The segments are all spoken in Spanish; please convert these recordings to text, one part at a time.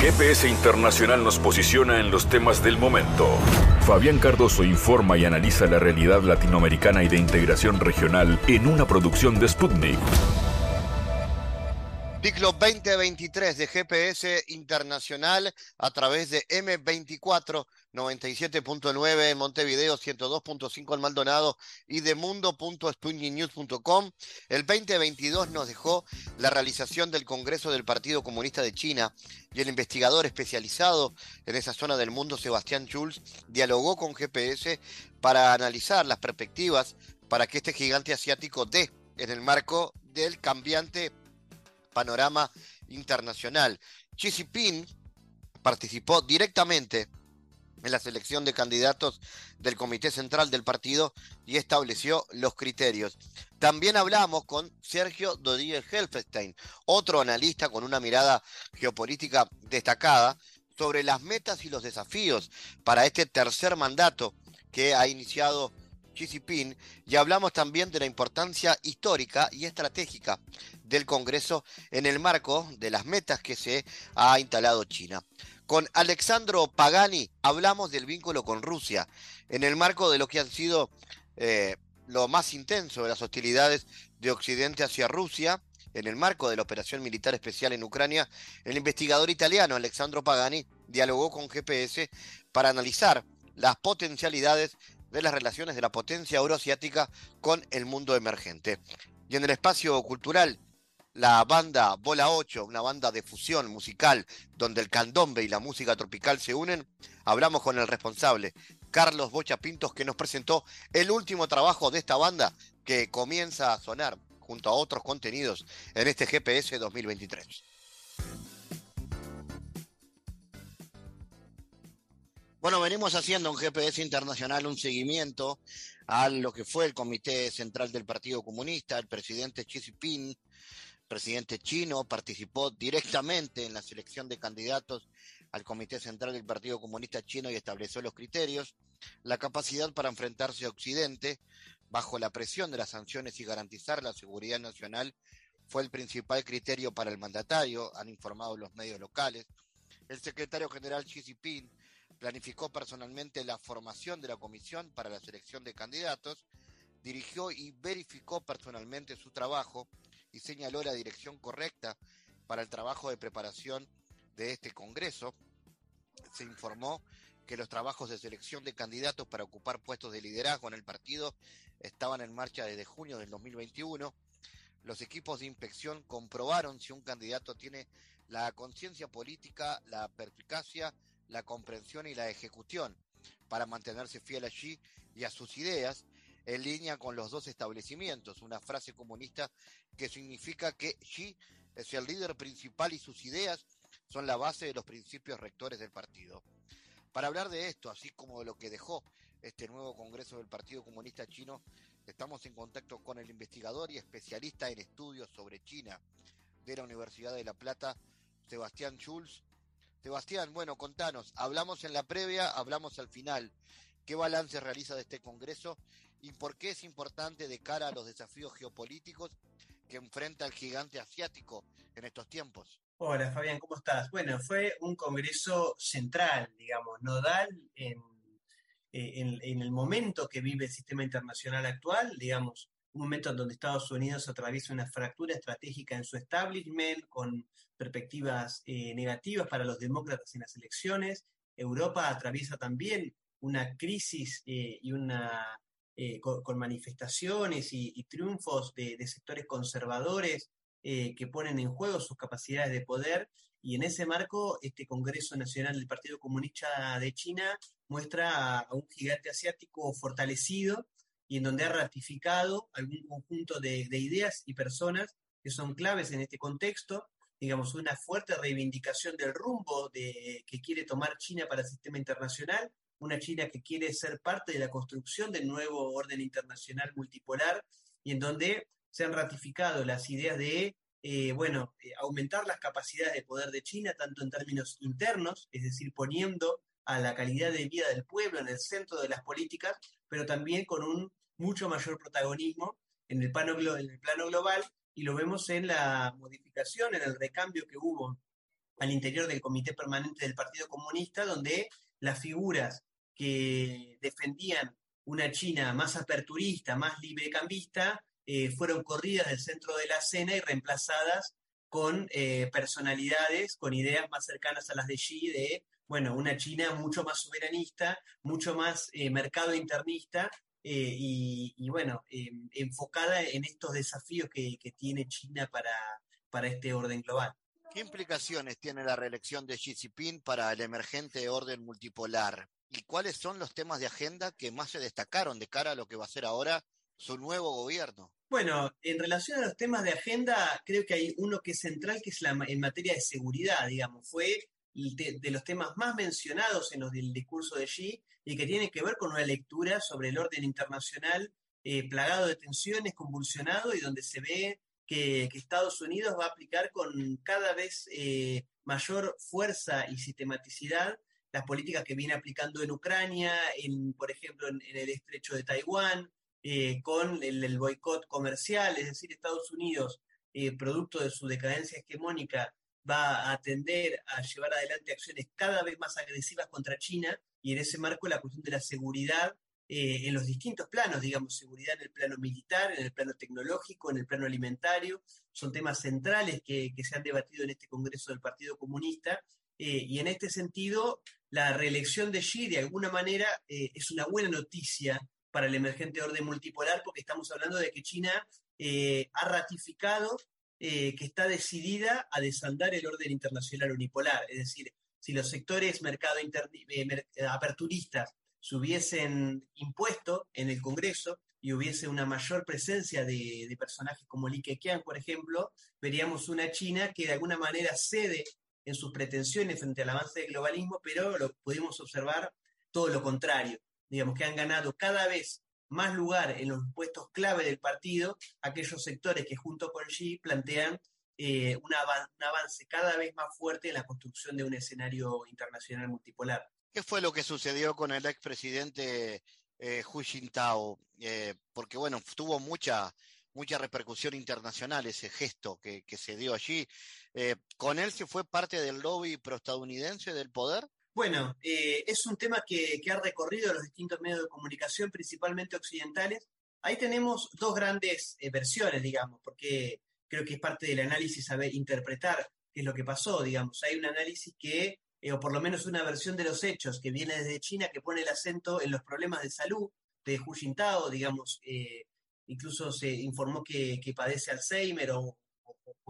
GPS Internacional nos posiciona en los temas del momento. Fabián Cardoso informa y analiza la realidad latinoamericana y de integración regional en una producción de Sputnik. Ciclo 2023 de GPS Internacional a través de M24 97.9 en Montevideo, 102.5 en Maldonado y de mundo.sputniknews.com. El 2022 nos dejó la realización del Congreso del Partido Comunista de China y el investigador especializado en esa zona del mundo, Sebastián Schulz, dialogó con GPS para analizar las perspectivas para que este gigante asiático dé en el marco del cambiante panorama internacional. Xi Jinping participó directamente en la selección de candidatos del Comité Central del partido y estableció los criterios. También hablamos con Sergio Dodier Helfestein, otro analista con una mirada geopolítica destacada sobre las metas y los desafíos para este tercer mandato que ha iniciado Xi Jinping y hablamos también de la importancia histórica y estratégica del Congreso en el marco de las metas que se ha instalado China. Con Alexandro Pagani hablamos del vínculo con Rusia en el marco de lo que han sido eh, lo más intenso de las hostilidades de Occidente hacia Rusia. En el marco de la operación militar especial en Ucrania, el investigador italiano Alexandro Pagani dialogó con GPS para analizar las potencialidades de las relaciones de la potencia euroasiática con el mundo emergente. Y en el espacio cultural la banda Bola 8, una banda de fusión musical donde el candombe y la música tropical se unen, hablamos con el responsable, Carlos Bocha Pintos, que nos presentó el último trabajo de esta banda que comienza a sonar junto a otros contenidos en este GPS 2023. Bueno, venimos haciendo en GPS Internacional un seguimiento a lo que fue el Comité Central del Partido Comunista, el presidente Xi presidente chino, participó directamente en la selección de candidatos al Comité Central del Partido Comunista Chino y estableció los criterios, la capacidad para enfrentarse a Occidente bajo la presión de las sanciones y garantizar la seguridad nacional fue el principal criterio para el mandatario, han informado los medios locales. El secretario general Xi Jinping planificó personalmente la formación de la comisión para la selección de candidatos, dirigió y verificó personalmente su trabajo y señaló la dirección correcta para el trabajo de preparación de este Congreso. Se informó que los trabajos de selección de candidatos para ocupar puestos de liderazgo en el partido estaban en marcha desde junio del 2021. Los equipos de inspección comprobaron si un candidato tiene la conciencia política, la perspicacia, la comprensión y la ejecución para mantenerse fiel allí y a sus ideas en línea con los dos establecimientos, una frase comunista que significa que Xi es el líder principal y sus ideas son la base de los principios rectores del partido. Para hablar de esto, así como de lo que dejó este nuevo Congreso del Partido Comunista Chino, estamos en contacto con el investigador y especialista en estudios sobre China de la Universidad de La Plata, Sebastián Schulz. Sebastián, bueno, contanos, hablamos en la previa, hablamos al final. ¿Qué balance realiza de este Congreso y por qué es importante de cara a los desafíos geopolíticos que enfrenta el gigante asiático en estos tiempos. Hola Fabián, ¿cómo estás? Bueno, fue un congreso central, digamos, nodal en, eh, en, el momento que vive el sistema internacional actual, digamos, un momento en donde Estados Unidos atraviesa una fractura estratégica en su establishment, con perspectivas eh, negativas para los demócratas en las elecciones. Europa atraviesa también una crisis eh, y una eh, con, manifestaciones y, triunfos de, sectores conservadores eh, que ponen en juego sus capacidades de poder. Y en ese marco, este Congreso Nacional del Partido Comunista de China muestra a, un gigante asiático fortalecido y en donde ha ratificado algún conjunto de, ideas y personas que son claves en este contexto, digamos, una fuerte reivindicación del rumbo que quiere tomar China para el sistema internacional, una China que quiere ser parte de la construcción del nuevo orden internacional multipolar y en donde se han ratificado las ideas de, eh, bueno, eh, aumentar las capacidades de poder de China, tanto en términos internos, es decir, poniendo a la calidad de vida del pueblo en el centro de las políticas, pero también con un mucho mayor protagonismo en el plano, en el plano global, y lo vemos en la modificación, en el recambio que hubo al interior del Comité Permanente del Partido Comunista, donde las figuras que defendían una China más aperturista, más librecambista, eh, fueron corridas del centro de la escena y reemplazadas con eh, personalidades, con ideas más cercanas a las de Xi, de, bueno, una China mucho más soberanista, mucho más eh, mercado internista y, bueno, enfocada en estos desafíos que, tiene China para, para este orden global. ¿Qué implicaciones tiene la reelección de Xi Jinping para el emergente orden multipolar? ¿Y cuáles son los temas de agenda que más se destacaron de cara a lo que va a ser ahora su nuevo gobierno? Bueno, en relación a los temas de agenda, creo que hay uno que es central, que es la, en materia de seguridad, digamos. Fue de, los temas más mencionados en los del discurso de Xi y que tiene que ver con una lectura sobre el orden internacional eh, plagado de tensiones, convulsionado y donde se ve que, Estados Unidos va a aplicar con cada vez eh, mayor fuerza y sistematicidad las políticas que viene aplicando en Ucrania, en, por ejemplo, en, el estrecho de Taiwán, eh, con el, boicot comercial, es decir, Estados Unidos, eh, producto de su decadencia hegemónica, va a tender a llevar adelante acciones cada vez más agresivas contra China y en ese marco la cuestión de la seguridad eh, en los distintos planos, digamos, seguridad en el plano militar, en el plano tecnológico, en el plano alimentario, son temas centrales que, se han debatido en este Congreso del Partido Comunista, eh, y en este sentido, la reelección de Xi, de alguna manera, eh, es una buena noticia para el emergente orden multipolar, porque estamos hablando de que China ha ratificado que está decidida a desandar el orden internacional unipolar, es decir, si los sectores mercado aperturistas se hubiesen impuesto en el Congreso y hubiese una mayor presencia de, personajes como Li Keqiang, por ejemplo, veríamos una China que de alguna manera cede en sus pretensiones frente al avance del globalismo, pero lo pudimos observar todo lo contrario. Digamos que han ganado cada vez más lugar en los puestos clave del partido aquellos sectores que junto con Xi plantean eh, un avance cada vez más fuerte en la construcción de un escenario internacional multipolar. ¿Qué fue lo que sucedió con el expresidente eh, Hu Jintao? Eh, porque, bueno, tuvo mucha, mucha repercusión internacional ese gesto que, se dio allí. Eh, ¿Con él se fue parte del lobby proestadounidense del poder? Bueno, eh, es un tema que, ha recorrido los distintos medios de comunicación, principalmente occidentales. Ahí tenemos dos grandes versiones, digamos, porque creo que es parte del análisis saber interpretar qué es lo que pasó, digamos. Hay un análisis que eh, o por lo menos una versión de los hechos que viene desde China que pone el acento en los problemas de salud de Hu Jintao, digamos, eh, incluso se informó que, padece Alzheimer o,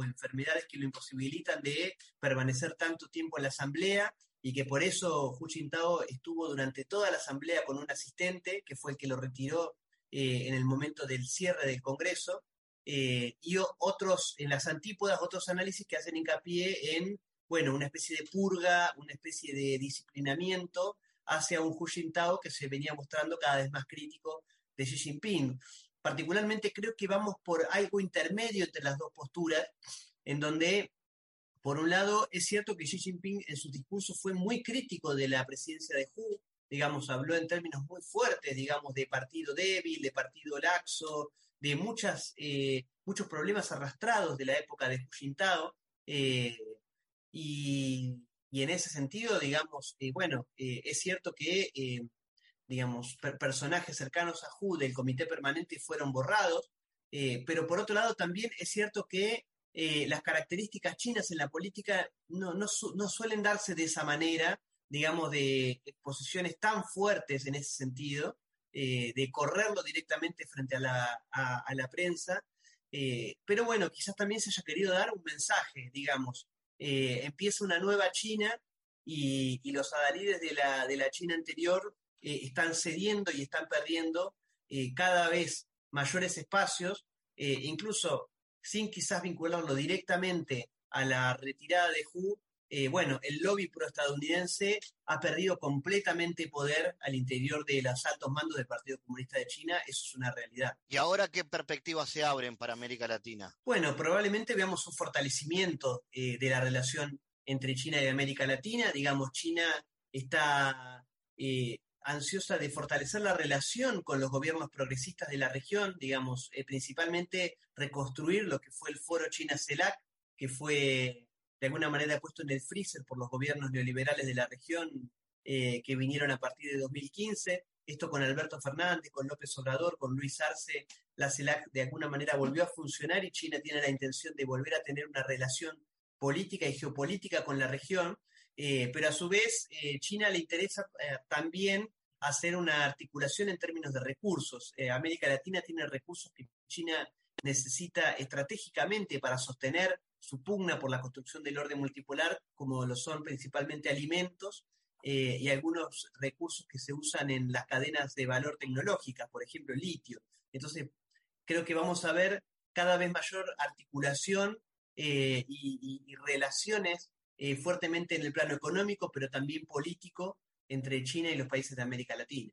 enfermedades que lo imposibilitan de permanecer tanto tiempo en la asamblea y que por eso Hu Jintao estuvo durante toda la asamblea con un asistente que fue el que lo retiró eh, en el momento del cierre del Congreso. y otros, en las antípodas, otros análisis que hacen hincapié en bueno, una especie de purga, una especie de disciplinamiento hacia un Hu Jintao que se venía mostrando cada vez más crítico de Xi Jinping. Particularmente creo que vamos por algo intermedio entre las dos posturas, en donde, por un lado, es cierto que Xi Jinping en su discurso fue muy crítico de la presidencia de Hu, digamos, habló en términos muy fuertes, digamos, de partido débil, de partido laxo, de muchas, eh, muchos problemas arrastrados de la época de Hu Jintao. Eh, y, en ese sentido, digamos, eh, bueno, eh, es cierto que, eh, digamos, personajes cercanos a Hu del comité permanente fueron borrados, pero por otro lado también es cierto que las características chinas en la política no, no, suelen darse de esa manera, digamos, de posiciones tan fuertes en ese sentido, de correrlo directamente frente a la, a la prensa. pero bueno, quizás también se haya querido dar un mensaje, digamos, eh, empieza una nueva China y, los adalides de la, de la China anterior eh, están cediendo y están perdiendo eh, cada vez mayores espacios, incluso sin quizás vincularlo directamente a la retirada de Hu, eh, bueno, el lobby proestadounidense ha perdido completamente poder al interior de los altos mandos del Partido Comunista de China, eso es una realidad. ¿Y ahora qué perspectivas se abren para América Latina? Bueno, probablemente veamos un fortalecimiento eh, de la relación entre China y América Latina. Digamos, China está eh, ansiosa de fortalecer la relación con los gobiernos progresistas de la región, digamos, principalmente reconstruir lo que fue el foro China-CELAC, que fue de alguna manera puesto en el freezer por los gobiernos neoliberales de la región eh, que vinieron a partir de 2015. Esto con Alberto Fernández, con López Obrador, con Luis Arce, la CELAC de alguna manera volvió a funcionar y China tiene la intención de volver a tener una relación política y geopolítica con la región, eh, pero a su vez eh, China le interesa también hacer una articulación en términos de recursos. América Latina tiene recursos que China necesita estratégicamente para sostener su pugna por la construcción del orden multipolar, como lo son principalmente alimentos eh, y algunos recursos que se usan en las cadenas de valor tecnológicas, por ejemplo, litio. Entonces, creo que vamos a ver cada vez mayor articulación eh, y, relaciones eh, fuertemente en el plano económico, pero también político entre China y los países de América Latina.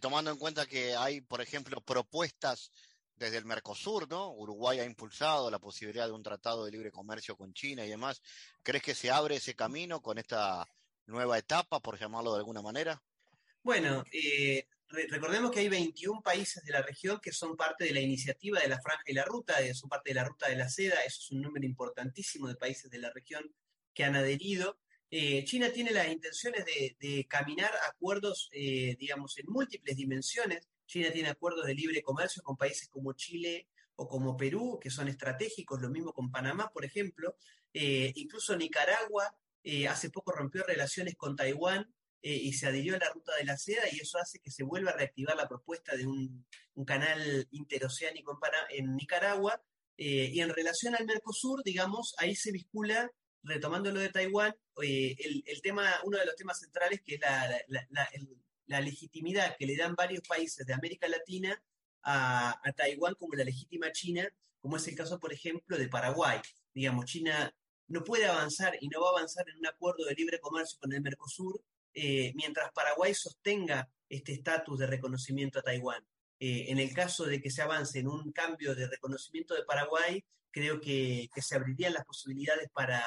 tomando en cuenta que hay, por ejemplo, propuestas desde el Mercosur, ¿no? Uruguay ha impulsado la posibilidad de un tratado de libre comercio con China y demás. ¿Crees que se abre ese camino con esta nueva etapa, por llamarlo de alguna manera? Bueno, eh, recordemos que hay 21 países de la región que son parte de la iniciativa de la Franja y la Ruta, eh, son parte de la Ruta de la Seda, eso es un número importantísimo de países de la región que han adherido. Eh, China tiene las intenciones de, de caminar acuerdos, digamos, en múltiples dimensiones China tiene acuerdos de libre comercio con países como Chile o como Perú, que son estratégicos, lo mismo con Panamá, por ejemplo. Eh, incluso Nicaragua eh, hace poco rompió relaciones con Taiwán eh, y se adhirió a la ruta de la seda y eso hace que se vuelva a reactivar la propuesta de un, canal interoceánico en, Nicaragua. y en relación al Mercosur, digamos, ahí se vincula, retomando lo de Taiwán, el, tema, uno de los temas centrales que es la, la legitimidad que le dan varios países de América Latina a, Taiwán como la legítima China, como es el caso, por ejemplo, de Paraguay. Digamos, China no puede avanzar y no va a avanzar en un acuerdo de libre comercio con el Mercosur eh, mientras Paraguay sostenga este estatus de reconocimiento a Taiwán. Eh, en el caso de que se avance en un cambio de reconocimiento de Paraguay, creo que, se abrirían las posibilidades para,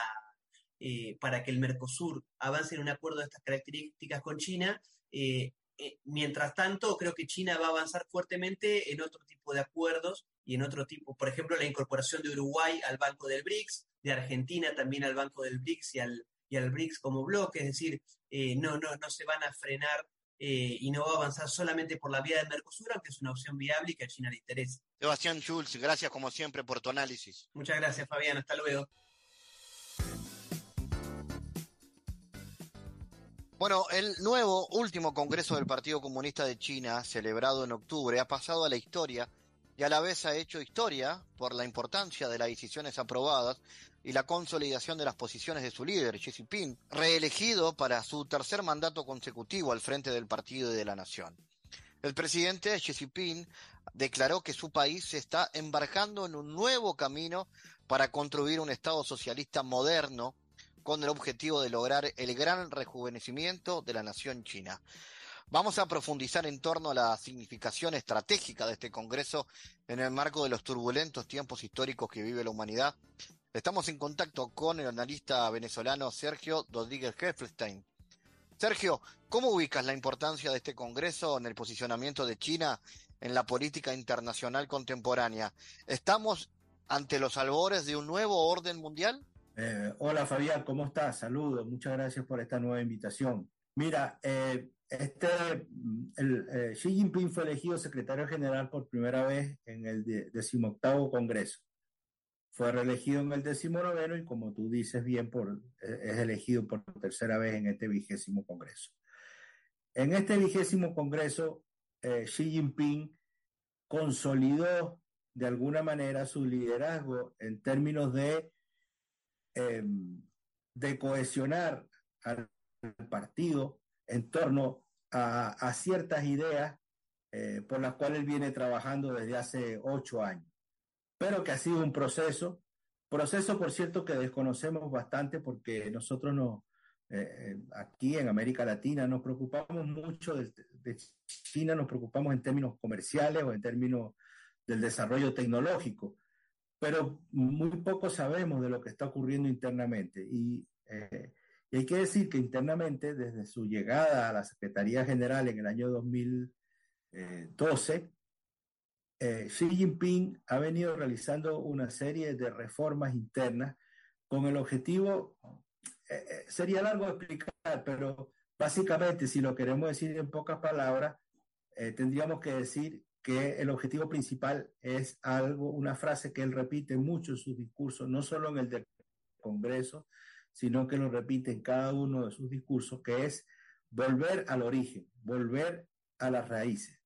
eh, para que el Mercosur avance en un acuerdo de estas características con China eh, eh, mientras tanto, creo que China va a avanzar fuertemente en otro tipo de acuerdos y en otro tipo, por ejemplo, la incorporación de Uruguay al Banco del BRICS, de Argentina también al Banco del BRICS y al, y al BRICS como bloque, es decir, eh, no, no, no se van a frenar y no va a avanzar solamente por la vía del Mercosur, aunque es una opción viable y que a China le interesa. Sebastián Schulz, gracias como siempre por tu análisis. Muchas gracias, Fabián. Hasta luego. Bueno, el nuevo último Congreso del Partido Comunista de China, celebrado en octubre, ha pasado a la historia y a la vez ha hecho historia por la importancia de las decisiones aprobadas y la consolidación de las posiciones de su líder, Xi Jinping, reelegido para su tercer mandato consecutivo al frente del partido y de la nación. El presidente Xi Jinping declaró que su país se está embarcando en un nuevo camino para construir un Estado socialista moderno con el objetivo de lograr el gran rejuvenecimiento de la nación china. Vamos a profundizar en torno a la significación estratégica de este Congreso en el marco de los turbulentos tiempos históricos que vive la humanidad. Estamos en contacto con el analista venezolano Sergio Rodríguez Heffelstein. Sergio, ¿cómo ubicas la importancia de este Congreso en el posicionamiento de China en la política internacional contemporánea? ¿Estamos ante los albores de un nuevo orden mundial? Eh, hola Fabián, ¿cómo estás? Saludos, muchas gracias por esta nueva invitación. Mira, eh, este, el, eh, Xi Jinping fue elegido secretario general por primera vez en el decimoctavo Congreso. Fue reelegido en el decimonoveno y como tú dices bien, por, es elegido por tercera vez en este vigésimo Congreso. En este vigésimo Congreso, Xi Jinping consolidó de alguna manera su liderazgo en términos de Em, de cohesionar al partido en torno a, ciertas ideas eh, por las cuales él viene trabajando desde hace ocho años, pero que ha sido un proceso, proceso por cierto que desconocemos bastante porque nosotros no, eh, aquí en América Latina nos preocupamos mucho de, de, China, nos preocupamos en términos comerciales o en términos del desarrollo tecnológico, pero muy poco sabemos de lo que está ocurriendo internamente. Y, eh, hay que decir que internamente, desde su llegada a la Secretaría General en el año 2012, eh, Xi Jinping ha venido realizando una serie de reformas internas con el objetivo, sería largo explicar, pero básicamente si lo queremos decir en pocas palabras, tendríamos que decir que el objetivo principal es algo, una frase que él repite mucho en sus discursos, no solo en el del Congreso, sino que lo repite en cada uno de sus discursos, que es volver al origen, volver a las raíces.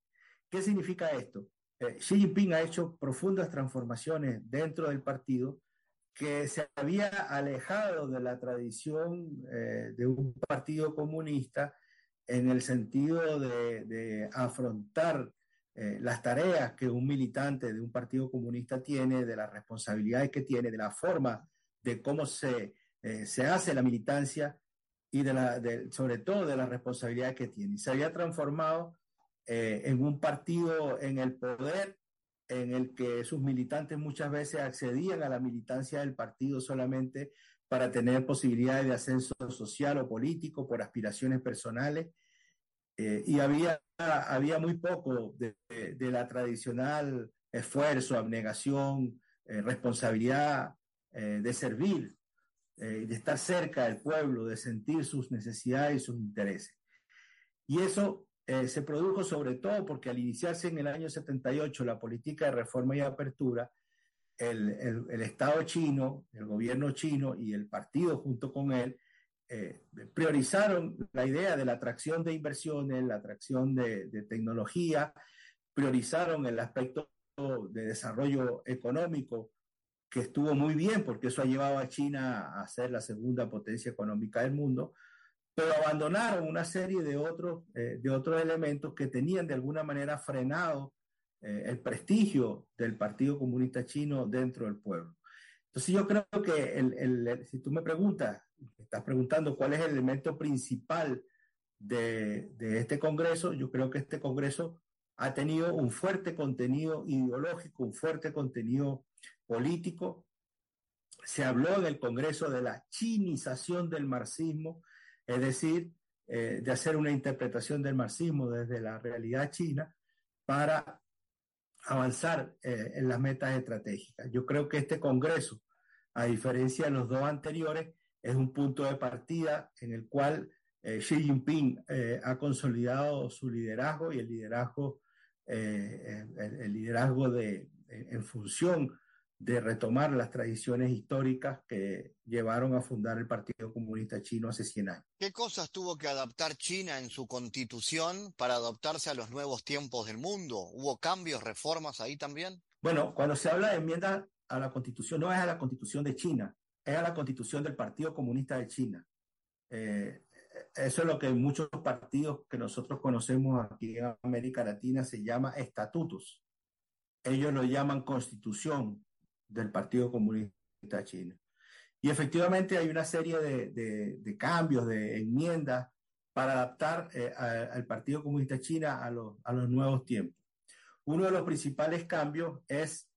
¿Qué significa esto? Eh, Xi Jinping ha hecho profundas transformaciones dentro del partido que se había alejado de la tradición eh, de un partido comunista en el sentido de, de afrontar eh, las tareas que un militante de un partido comunista tiene, de las responsabilidades que tiene, de la forma de cómo se, eh, se hace la militancia y de la, sobre todo de las responsabilidades que tiene. Se había transformado eh, en un partido en el poder en el que sus militantes muchas veces accedían a la militancia del partido solamente para tener posibilidades de ascenso social o político por aspiraciones personales eh, y había, había muy poco de, la tradicional esfuerzo, abnegación, eh, responsabilidad eh, de servir, de estar cerca del pueblo, de sentir sus necesidades y sus intereses. Y eso se produjo sobre todo porque al iniciarse en el año 78 la política de reforma y apertura, el, el, el Estado chino, el gobierno chino y el partido junto con él eh, priorizaron la idea de la atracción de inversiones, la atracción de, tecnología, priorizaron el aspecto de desarrollo económico, que estuvo muy bien porque eso ha llevado a China a ser la segunda potencia económica del mundo, pero abandonaron una serie de otros, eh, de otros elementos que tenían de alguna manera frenado eh, el prestigio del Partido Comunista Chino dentro del pueblo. Entonces yo creo que si tú me preguntas, estás preguntando cuál es el elemento principal de, este Congreso, yo creo que este Congreso ha tenido un fuerte contenido ideológico, un fuerte contenido político. Se habló en el Congreso de la chinización del marxismo, es decir, eh, de hacer una interpretación del marxismo desde la realidad china para avanzar eh, en las metas estratégicas. Yo creo que este Congreso, a diferencia de los dos anteriores, es un punto de partida en el cual eh, Xi Jinping eh, ha consolidado su liderazgo y el liderazgo, el, liderazgo de, en función de retomar las tradiciones históricas que llevaron a fundar el Partido Comunista Chino hace 100 años. ¿Qué cosas tuvo que adaptar China en su constitución para adaptarse a los nuevos tiempos del mundo? ¿Hubo cambios, reformas ahí también? Bueno, cuando se habla de enmienda a la constitución, no es a la constitución de China, es a la constitución del Partido Comunista de China. Eh, eso es lo que muchos partidos que nosotros conocemos aquí en América Latina se llama estatutos. Ellos lo llaman constitución, del Partido Comunista Chino. Y efectivamente hay una serie de, cambios, de enmiendas para adaptar eh, al Partido Comunista China a los, a los nuevos tiempos. Uno de los principales cambios es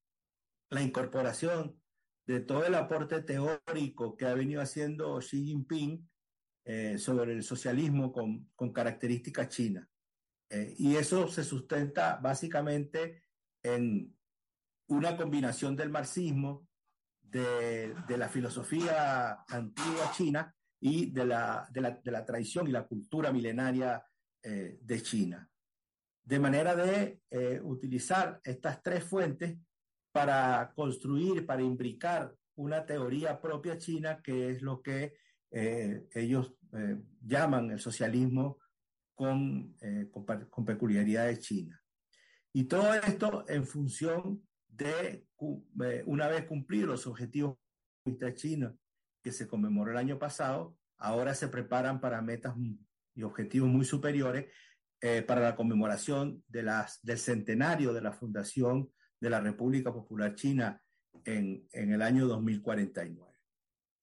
la incorporación de todo el aporte teórico que ha venido haciendo Xi Jinping eh, sobre el socialismo con, con características chinas. Eh, y eso se sustenta básicamente en una combinación del marxismo, de, la filosofía antigua china y de la, de la, tradición y la cultura milenaria eh, de China. De manera de utilizar estas tres fuentes para construir, para imbricar una teoría propia china, que es lo que eh, ellos llaman el socialismo con, con, con peculiaridades chinas. Y todo esto en función de, una vez cumplidos los objetivos de China que se conmemoró el año pasado, ahora se preparan para metas y objetivos muy superiores eh, para la conmemoración del centenario de la fundación de la República Popular China en, en el año 2049.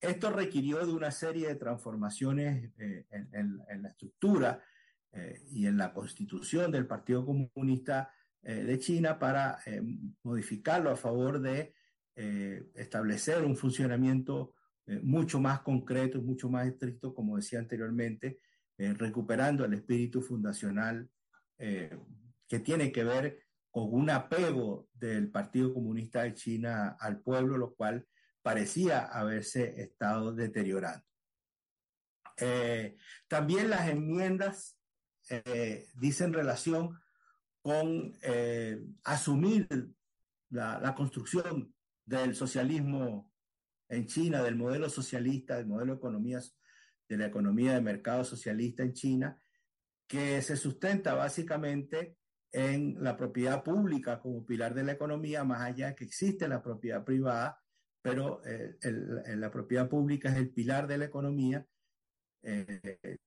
Esto requirió de una serie de transformaciones eh, en, en, la estructura eh, y en la constitución del Partido Comunista eh, de China para eh, modificarlo a favor de eh, establecer un funcionamiento mucho más concreto, mucho más estricto, como decía anteriormente, recuperando el espíritu fundacional que tiene que ver con un apego del Partido Comunista de China al pueblo, lo cual parecía haberse estado deteriorando. también las enmiendas dicen relación con asumir la, construcción del socialismo en China, del modelo socialista, del modelo de economías, de la economía de mercado socialista en China, que se sustenta básicamente en la propiedad pública como pilar de la economía, más allá que existe la propiedad privada, pero eh, la propiedad pública es el pilar de la economía. Eh,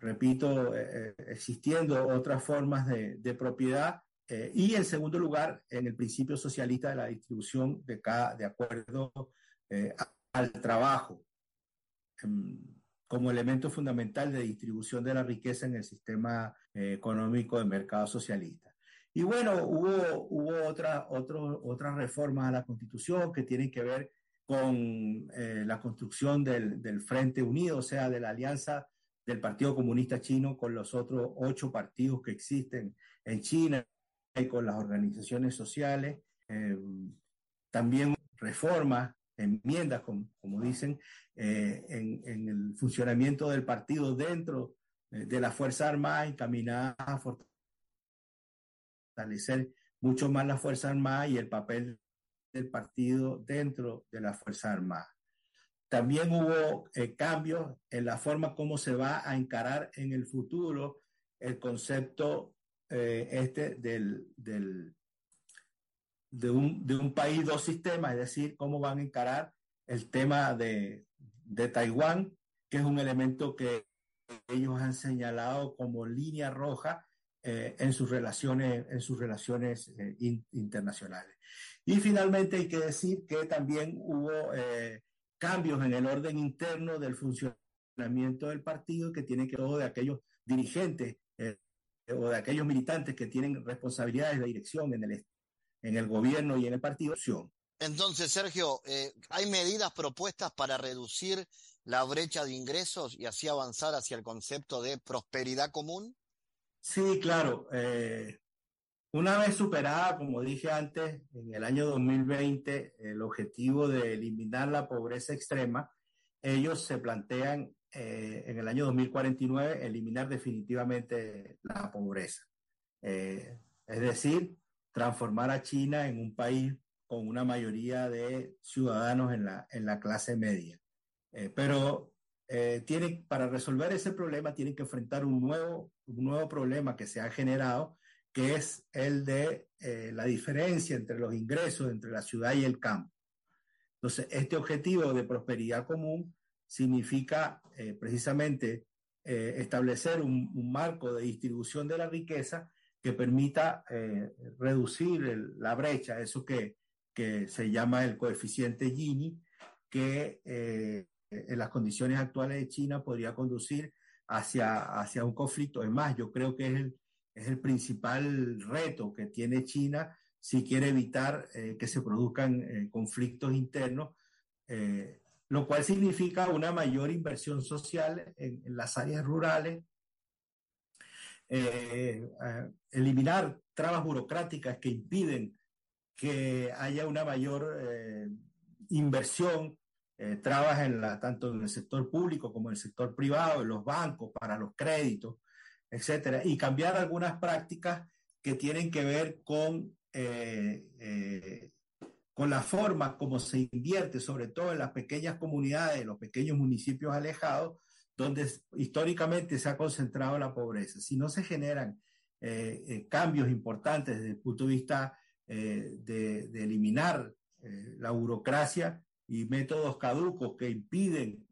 repito, eh, existiendo otras formas de, de propiedad eh, y en segundo lugar, en el principio socialista de la distribución de, cada, de acuerdo eh, al trabajo em, como elemento fundamental de distribución de la riqueza en el sistema eh, económico de mercado socialista. Y bueno, hubo, hubo otra, otras reformas a la constitución que tienen que ver con la construcción del, del Frente Unido, o sea, de la alianza del Partido Comunista Chino con los otros ocho partidos que existen en China, con las organizaciones sociales, eh, también reformas, enmiendas, como, dicen, eh, en, el funcionamiento del partido dentro eh, de la Fuerza Armada encaminadas a fortalecer mucho más la Fuerza Armada y el papel del partido dentro de la Fuerza Armada. También hubo cambios en la forma como se va a encarar en el futuro el concepto eh, este del, del, de, un, de un país, dos sistemas, es decir, cómo van a encarar el tema de, de Taiwán, que es un elemento que ellos han señalado como línea roja eh, en sus relaciones, en sus relaciones eh, internacionales. Y finalmente hay que decir que también hubo cambios en el orden interno del funcionamiento del partido que tiene que ver de aquellos dirigentes o de aquellos militantes que tienen responsabilidades de dirección en el, en el gobierno y en el partido. Entonces, Sergio, eh, ¿hay medidas propuestas para reducir la brecha de ingresos y así avanzar hacia el concepto de prosperidad común? Sí, claro. Eh, una vez superada, como dije antes, en el año 2020, el objetivo de eliminar la pobreza extrema, ellos se plantean eh, en el año 2049 eliminar definitivamente la pobreza. Eh, es decir, transformar a China en un país con una mayoría de ciudadanos en la, en la clase media. Eh, pero tienen, para resolver ese problema tienen que enfrentar un nuevo, un nuevo problema que se ha generado, que es el de la diferencia entre los ingresos entre la ciudad y el campo. Entonces, este objetivo de prosperidad común significa eh, precisamente eh, establecer un, marco de distribución de la riqueza que permita eh, reducir la brecha, eso que, que, se llama el coeficiente Gini, que en las condiciones actuales de China podría conducir hacia, hacia un conflicto. Es más, yo creo que es el, es el principal reto que tiene China si quiere evitar que se produzcan conflictos internos lo cual significa una mayor inversión social en, las áreas rurales, eh, eliminar trabas burocráticas que impiden que haya una mayor eh, inversión, eh, trabas en la, tanto en el sector público como en el sector privado, en los bancos, para los créditos, etcétera, y cambiar algunas prácticas que tienen que ver con con la forma como se invierte, sobre todo en las pequeñas comunidades, en los pequeños municipios alejados, donde históricamente se ha concentrado la pobreza. Si no se generan eh, eh, cambios importantes desde el punto de vista eh, de, eliminar la burocracia y métodos caducos que impiden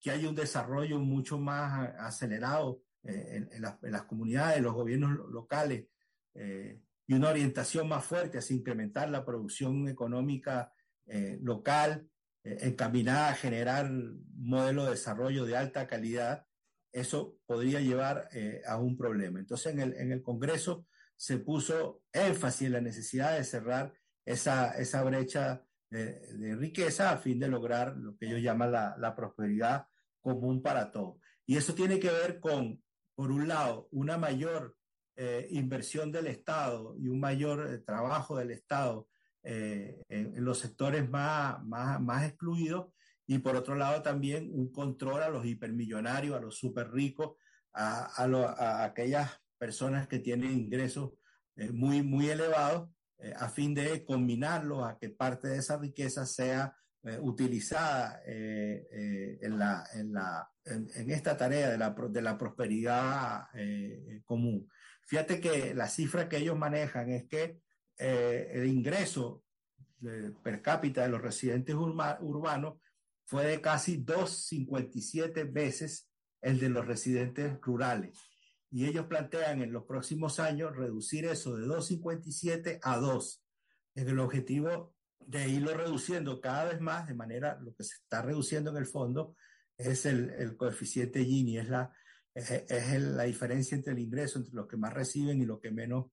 que haya un desarrollo mucho más acelerado en, las, comunidades, en los gobiernos locales, y una orientación más fuerte hacia incrementar la producción económica local, encaminada a generar un modelo de desarrollo de alta calidad, eso podría llevar eh, a un problema. Entonces, en el, en el Congreso se puso énfasis en la necesidad de cerrar esa, esa brecha de, riqueza a fin de lograr lo que ellos llaman la, la prosperidad común para todos. Y eso tiene que ver con, por un lado, una mayor eh, inversión del Estado y un mayor eh, trabajo del Estado en, los sectores más, más, más excluidos y por otro lado también un control a los hipermillonarios, a los súper ricos, a, a, aquellas personas que tienen ingresos muy, muy elevados, a fin de combinarlos a que parte de esa riqueza sea eh, utilizada eh, eh, en, la, en, la, en, esta tarea de la, de la prosperidad común. Fíjate que la cifra que ellos manejan es que el ingreso per cápita de los residentes urbanos fue de casi 2,57 veces el de los residentes rurales. Y ellos plantean en los próximos años reducir eso de 2,57 a 2. En el objetivo de irlo reduciendo cada vez más, de manera, lo que se está reduciendo en el fondo es el, coeficiente Gini, es la, es, la diferencia entre el ingreso, entre los que más reciben y los que menos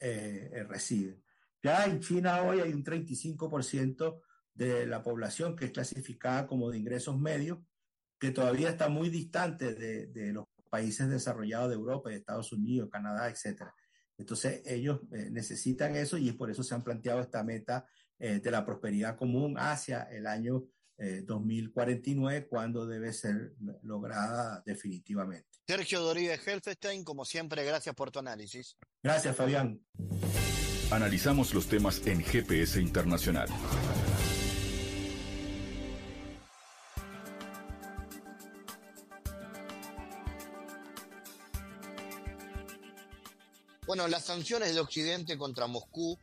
eh, eh, reciben. Ya en China hoy hay un 35% de la población que es clasificada como de ingresos medios, que todavía está muy distante de, de los países desarrollados de Europa, de Estados Unidos, Canadá, etc. Entonces ellos eh, necesitan eso y por eso se han planteado esta meta eh, de la prosperidad común hacia el año 2049, eh, cuando debe ser lograda definitivamente. Sergio Doríguez Helfestein, como siempre, gracias por tu análisis. Gracias, Fabián. Analizamos los temas en GPS Internacional. Bueno, las sanciones de Occidente contra Moscú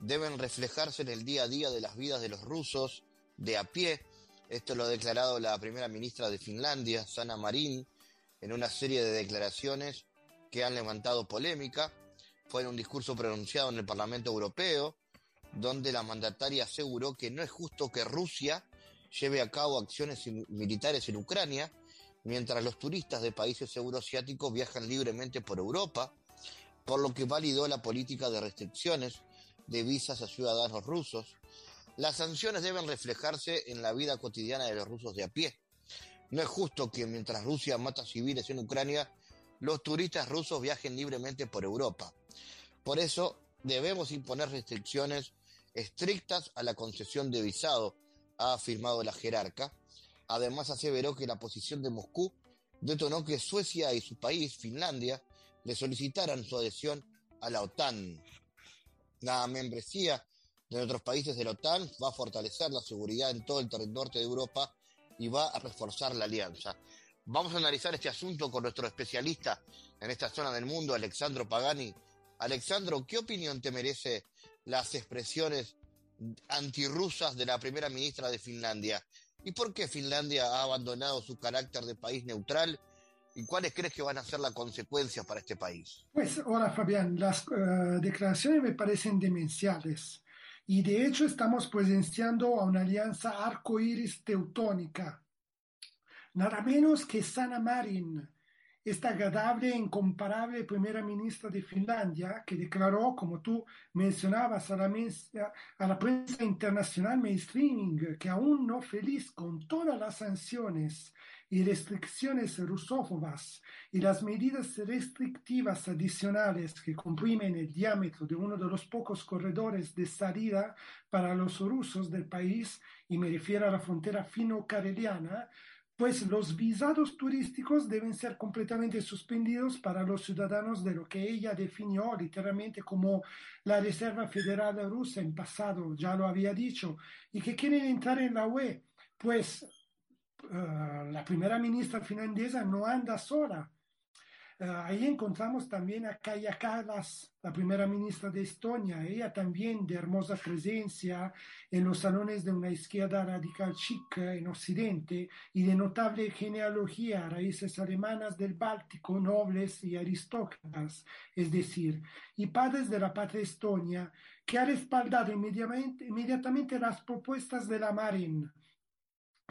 deben reflejarse en el día a día de las vidas de los rusos de a pie. Esto lo ha declarado la primera ministra de Finlandia, Sana Marin, en una serie de declaraciones que han levantado polémica. Fue en un discurso pronunciado en el Parlamento Europeo, donde la mandataria aseguró que no es justo que Rusia lleve a cabo acciones militares en Ucrania, mientras los turistas de países euroasiáticos viajan libremente por Europa, por lo que validó la política de restricciones de visas a ciudadanos rusos, las sanciones deben reflejarse en la vida cotidiana de los rusos de a pie. No es justo que mientras Rusia mata civiles en Ucrania, los turistas rusos viajen libremente por Europa. Por eso debemos imponer restricciones estrictas a la concesión de visado, ha afirmado la jerarca. Además aseveró que la posición de Moscú detonó que Suecia y su país, Finlandia, le solicitaran su adhesión a la OTAN. La membresía de otros países de la OTAN va a fortalecer la seguridad en todo el norte de Europa y va a reforzar la alianza. Vamos a analizar este asunto con nuestro especialista en esta zona del mundo, Alexandro Pagani. Alexandro, ¿qué opinión te merece las expresiones antirrusas de la primera ministra de Finlandia? ¿Y por qué Finlandia ha abandonado su carácter de país neutral ¿Y cuáles crees que van a ser las consecuencias para este país? Pues hola Fabián, las uh, declaraciones me parecen demenciales y de hecho estamos presenciando a una alianza arcoíris teutónica. Nada menos que Sana Marin, esta agradable e incomparable primera ministra de Finlandia, que declaró, como tú mencionabas, a la, a la prensa internacional mainstreaming, que aún no feliz con todas las sanciones y restricciones rusófobas y las medidas restrictivas adicionales que comprimen el diámetro de uno de los pocos corredores de salida para los rusos del país, y me refiero a la frontera fino-kareliana, pues los visados turísticos deben ser completamente suspendidos para los ciudadanos de lo que ella definió literalmente como la Reserva Federal Rusa en pasado, ya lo había dicho, y que quieren entrar en la UE, pues uh, la primera ministra finlandesa no anda sola. Eh, ahí encontramos también a Kaya Kallas, la primera ministra de Estonia, ella también de hermosa presencia en los salones de una izquierda radical chic en Occidente y de notable genealogía, raíces alemanas del Báltico, nobles y aristócratas, es decir, y padres de la patria estonia, que ha respaldado inmediatamente, inmediatamente las propuestas de la Marin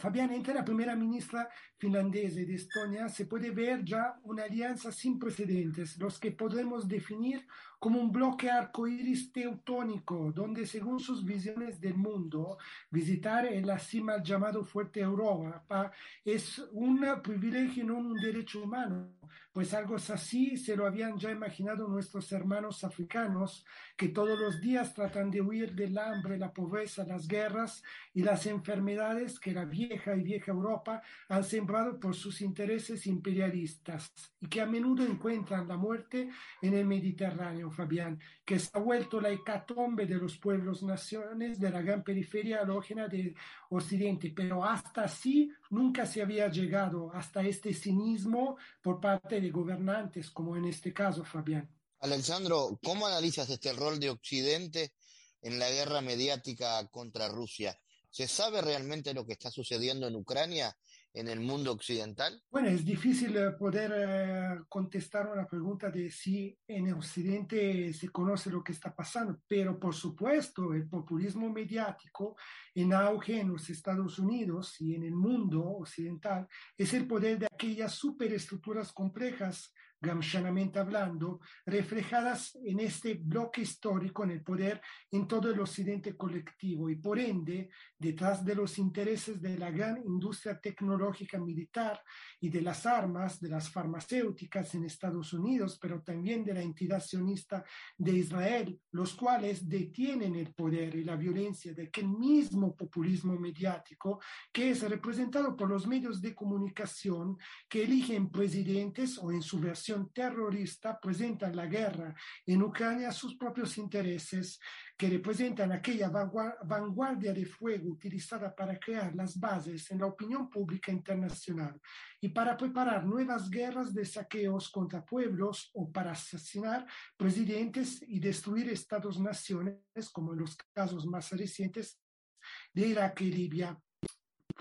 Fabián, entre la primera ministra finlandesa de Estonia se puede ver ya una alianza sin precedentes, los que podemos definir como un bloque arcoíris teutónico, donde según sus visiones del mundo, visitar en la cima llamado Fuerte Europa es un privilegio no un derecho humano, pues algo así se lo habían ya imaginado nuestros hermanos africanos, que todos los días tratan de huir del hambre, la pobreza, las guerras y las enfermedades que la vieja y vieja Europa han sembrado por sus intereses imperialistas y que a menudo encuentran la muerte en el Mediterráneo, Fabián, que se ha vuelto la hecatombe de los pueblos naciones de la gran periferia halógena de Occidente, pero hasta así nunca se había llegado hasta este cinismo por parte de gobernantes, como en este caso, Fabián. Alexandro, ¿cómo analizas este rol de Occidente en la guerra mediática contra Rusia? ¿Se sabe realmente lo que está sucediendo en Ucrania, en el mundo occidental? Bueno, es difícil eh, poder eh, contestar una pregunta de si en Occidente se conoce lo que está pasando, pero por supuesto el populismo mediático en auge en los Estados Unidos y en el mundo occidental es el poder de aquellas superestructuras complejas gamshanamente hablando, reflejadas en este bloque histórico, en el poder en todo el occidente colectivo y por ende detrás de los intereses de la gran industria tecnológica militar y de las armas, de las farmacéuticas en Estados Unidos, pero también de la entidad sionista de Israel, los cuales detienen el poder y la violencia de aquel mismo populismo mediático que es representado por los medios de comunicación que eligen presidentes o en su versión terrorista presentan la guerra en Ucrania a sus propios intereses, que representan aquella vanguardia de fuego utilizada para crear las bases en la opinión pública internacional y para preparar nuevas guerras de saqueos contra pueblos o para asesinar presidentes y destruir estados-naciones, como en los casos más recientes de Irak y Libia.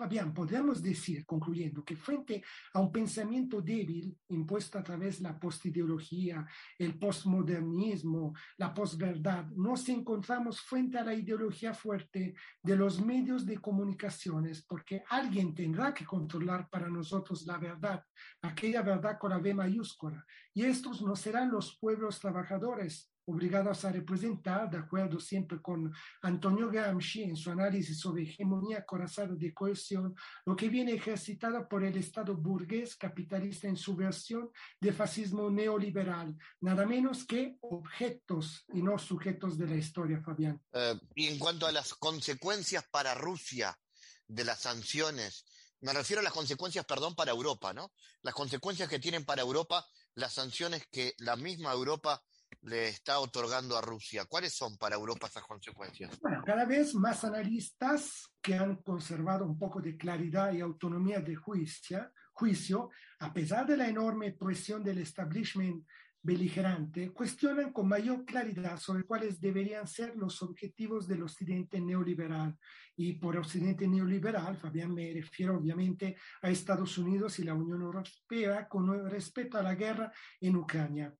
Fabián, podemos decir, concluyendo, que frente a un pensamiento débil impuesto a través de la postideología, el postmodernismo, la posverdad, nos encontramos frente a la ideología fuerte de los medios de comunicaciones, porque alguien tendrá que controlar para nosotros la verdad, aquella verdad con la V mayúscula, y estos no serán los pueblos trabajadores, obligados a representar, de acuerdo siempre con Antonio Gramsci en su análisis sobre hegemonía corazada de cohesión, lo que viene ejercitado por el Estado burgués capitalista en su versión de fascismo neoliberal, nada menos que objetos y no sujetos de la historia, Fabián. Eh, y en cuanto a las consecuencias para Rusia de las sanciones, me refiero a las consecuencias, perdón, para Europa, ¿no? Las consecuencias que tienen para Europa las sanciones que la misma Europa le está otorgando a Rusia. ¿Cuáles son para Europa esas consecuencias? Bueno, cada vez más analistas que han conservado un poco de claridad y autonomía de juicio, juicio a pesar de la enorme presión del establishment beligerante, cuestionan con mayor claridad sobre cuáles deberían ser los objetivos del occidente neoliberal. Y por occidente neoliberal, Fabián, me refiero obviamente a Estados Unidos y la Unión Europea con respecto a la guerra en Ucrania